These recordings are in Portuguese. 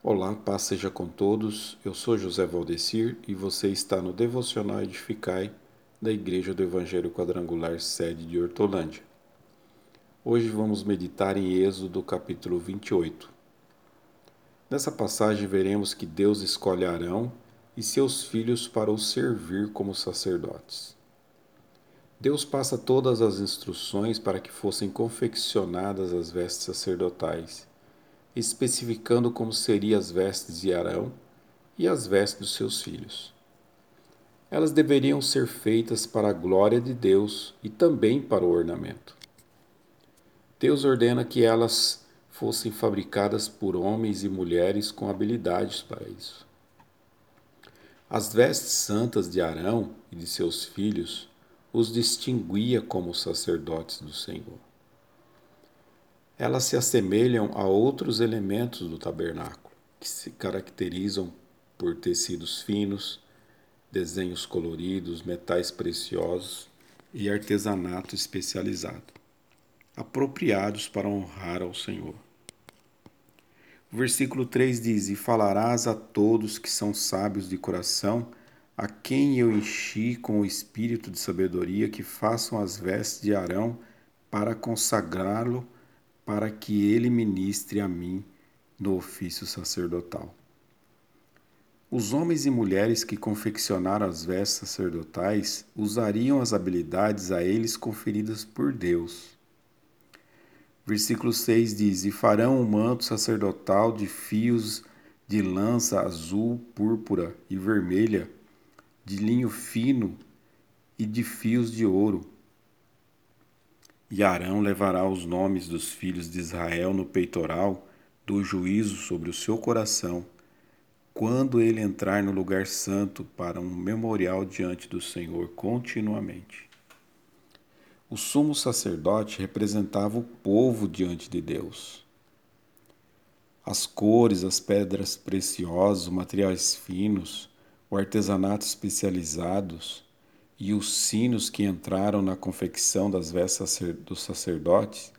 Olá, paz seja com todos. Eu sou José Valdecir e você está no Devocional Edificai da Igreja do Evangelho Quadrangular sede de Hortolândia. Hoje vamos meditar em Êxodo capítulo 28. Nessa passagem veremos que Deus escolhe Arão e seus filhos para o servir como sacerdotes. Deus passa todas as instruções para que fossem confeccionadas as vestes sacerdotais especificando como seriam as vestes de Arão e as vestes dos seus filhos. Elas deveriam ser feitas para a glória de Deus e também para o ornamento. Deus ordena que elas fossem fabricadas por homens e mulheres com habilidades para isso. As vestes santas de Arão e de seus filhos os distinguia como sacerdotes do Senhor elas se assemelham a outros elementos do tabernáculo, que se caracterizam por tecidos finos, desenhos coloridos, metais preciosos e artesanato especializado, apropriados para honrar ao Senhor. O versículo 3 diz: E falarás a todos que são sábios de coração, a quem eu enchi com o espírito de sabedoria, que façam as vestes de Arão para consagrá-lo para que ele ministre a mim no ofício sacerdotal. Os homens e mulheres que confeccionaram as vestes sacerdotais usariam as habilidades a eles conferidas por Deus. Versículo 6 diz: E farão um manto sacerdotal de fios de lança azul, púrpura e vermelha, de linho fino e de fios de ouro e Arão levará os nomes dos filhos de Israel no peitoral do juízo sobre o seu coração, quando ele entrar no lugar santo para um memorial diante do Senhor continuamente. O sumo sacerdote representava o povo diante de Deus. As cores, as pedras preciosas, os materiais finos, o artesanato especializados, e os sinos que entraram na confecção das vestes dos sacerdotes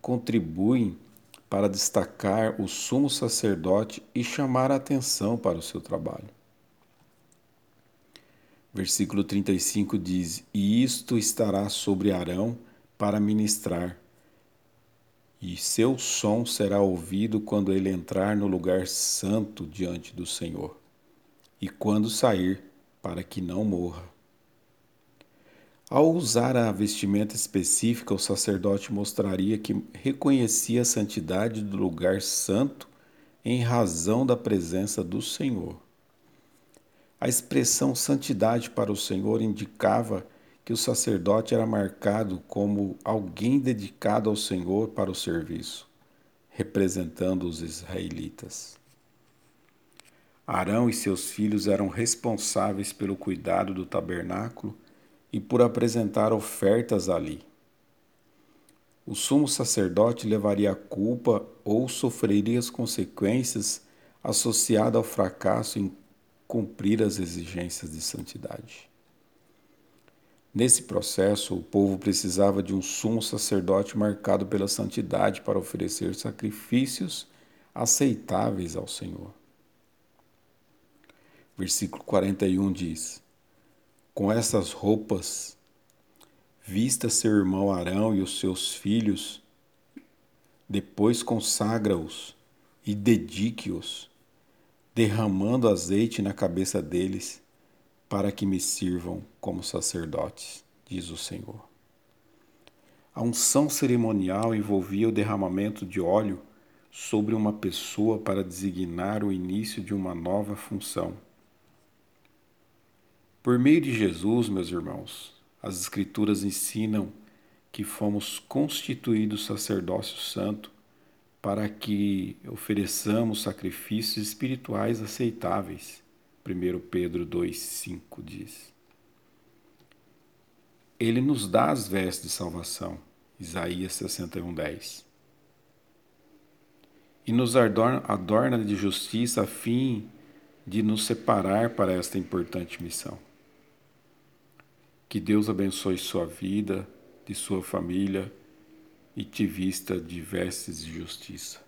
contribuem para destacar o sumo sacerdote e chamar a atenção para o seu trabalho. Versículo 35 diz: E isto estará sobre Arão para ministrar, e seu som será ouvido quando ele entrar no lugar santo diante do Senhor, e quando sair, para que não morra. Ao usar a vestimenta específica, o sacerdote mostraria que reconhecia a santidade do lugar santo em razão da presença do Senhor. A expressão santidade para o Senhor indicava que o sacerdote era marcado como alguém dedicado ao Senhor para o serviço, representando os israelitas. Arão e seus filhos eram responsáveis pelo cuidado do tabernáculo e por apresentar ofertas ali. O sumo sacerdote levaria a culpa ou sofreria as consequências associadas ao fracasso em cumprir as exigências de santidade. Nesse processo, o povo precisava de um sumo sacerdote marcado pela santidade para oferecer sacrifícios aceitáveis ao Senhor. Versículo 41 diz: com essas roupas, vista seu irmão Arão e os seus filhos, depois consagra-os e dedique-os, derramando azeite na cabeça deles, para que me sirvam como sacerdotes, diz o Senhor. A unção cerimonial envolvia o derramamento de óleo sobre uma pessoa para designar o início de uma nova função. Por meio de Jesus, meus irmãos, as Escrituras ensinam que fomos constituídos sacerdócio santo para que ofereçamos sacrifícios espirituais aceitáveis. 1 Pedro 2,5 diz. Ele nos dá as vestes de salvação. Isaías 61,10. E nos adorna, adorna de justiça a fim de nos separar para esta importante missão. Que Deus abençoe sua vida, de sua família e te vista de vestes de justiça.